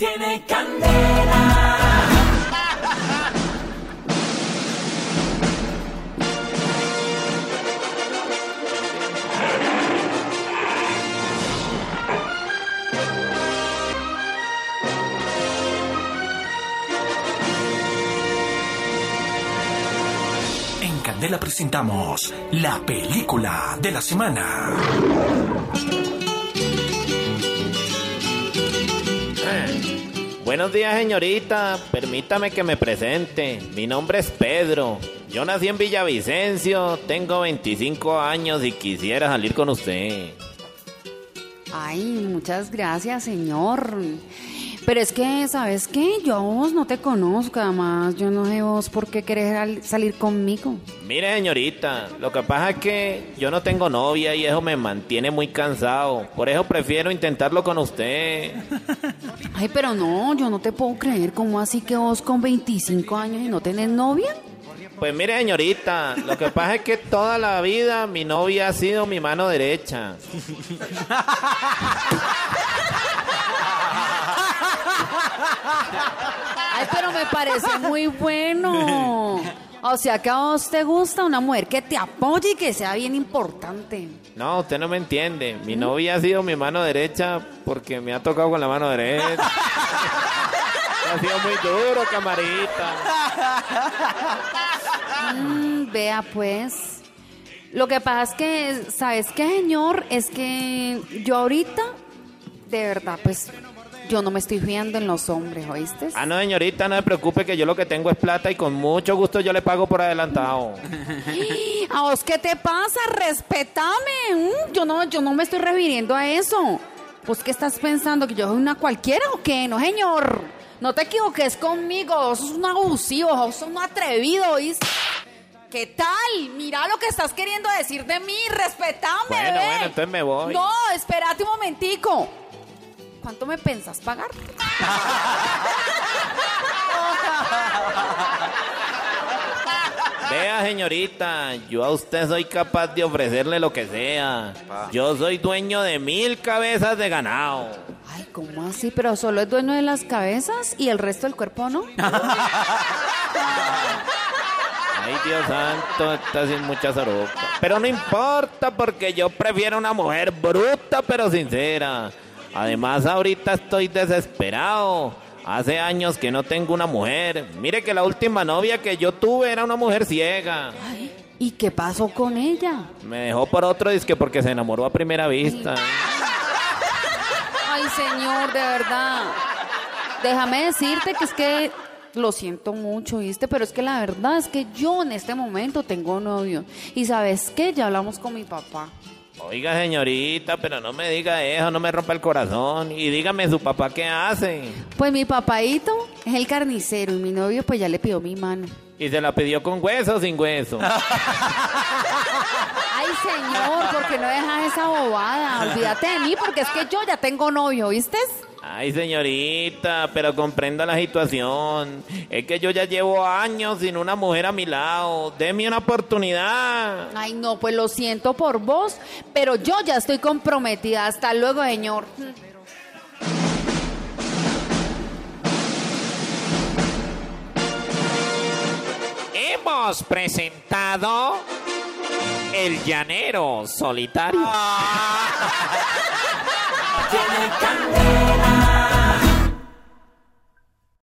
Tiene candela. En Candela presentamos la película de la semana. Buenos días, señorita. Permítame que me presente. Mi nombre es Pedro. Yo nací en Villavicencio, tengo 25 años y quisiera salir con usted. Ay, muchas gracias, señor. Pero es que, ¿sabes qué? Yo a vos no te conozco, además. Yo no sé vos por qué querés al- salir conmigo. Mire, señorita, lo que pasa es que yo no tengo novia y eso me mantiene muy cansado. Por eso prefiero intentarlo con usted. Ay, pero no, yo no te puedo creer. ¿Cómo así que vos con 25 años y no tenés novia? Pues mire, señorita, lo que pasa es que toda la vida mi novia ha sido mi mano derecha. Ay, pero me parece muy bueno. O sea, que a vos te gusta una mujer que te apoye y que sea bien importante. No, usted no me entiende. Mi novia ha sido mi mano derecha porque me ha tocado con la mano derecha. ha sido muy duro, camarita. Mm, vea, pues. Lo que pasa es que, ¿sabes qué, señor? Es que yo ahorita, de verdad, pues, yo no me estoy fiando en los hombres, ¿oíste? Ah, no, señorita, no se preocupe que yo lo que tengo es plata y con mucho gusto yo le pago por adelantado. ¿A vos qué te pasa? Respetame. Mm, Yo no, yo no me estoy refiriendo a eso. ¿Vos qué estás pensando? ¿Que yo soy una cualquiera o qué? No, señor. No te equivoques conmigo. Vos sos un abusivo, vos sos un atrevido, ¿oíste? ¿Qué tal? Mira lo que estás queriendo decir de mí. Respetame, Bueno, bueno, entonces me voy. No, espérate un momentico. ¿Cuánto me pensás pagar? Vea, señorita, yo a usted soy capaz de ofrecerle lo que sea. Yo soy dueño de mil cabezas de ganado. Ay, ¿cómo así? Pero solo es dueño de las cabezas y el resto del cuerpo no. Ay, Dios santo, está sin mucha soropa. Pero no importa porque yo prefiero una mujer bruta pero sincera. Además, ahorita estoy desesperado. Hace años que no tengo una mujer. Mire que la última novia que yo tuve era una mujer ciega. Ay, ¿y qué pasó con ella? Me dejó por otro disque porque se enamoró a primera vista. Ay, señor, de verdad. Déjame decirte que es que lo siento mucho, ¿viste? Pero es que la verdad es que yo en este momento tengo novio. Y sabes qué, ya hablamos con mi papá. Oiga, señorita, pero no me diga eso, no me rompa el corazón. Y dígame su papá qué hace. Pues mi papaito es el carnicero y mi novio pues ya le pidió mi mano. Y se la pidió con hueso o sin hueso. Ay, señor, ¿por qué no dejas esa bobada? Olvídate de mí porque es que yo ya tengo novio, ¿viste? Ay, señorita, pero comprenda la situación. Es que yo ya llevo años sin una mujer a mi lado. Deme una oportunidad. Ay, no, pues lo siento por vos, pero yo ya estoy comprometida. Hasta luego, señor. Hemos presentado El Llanero Solitario. Tiene candela.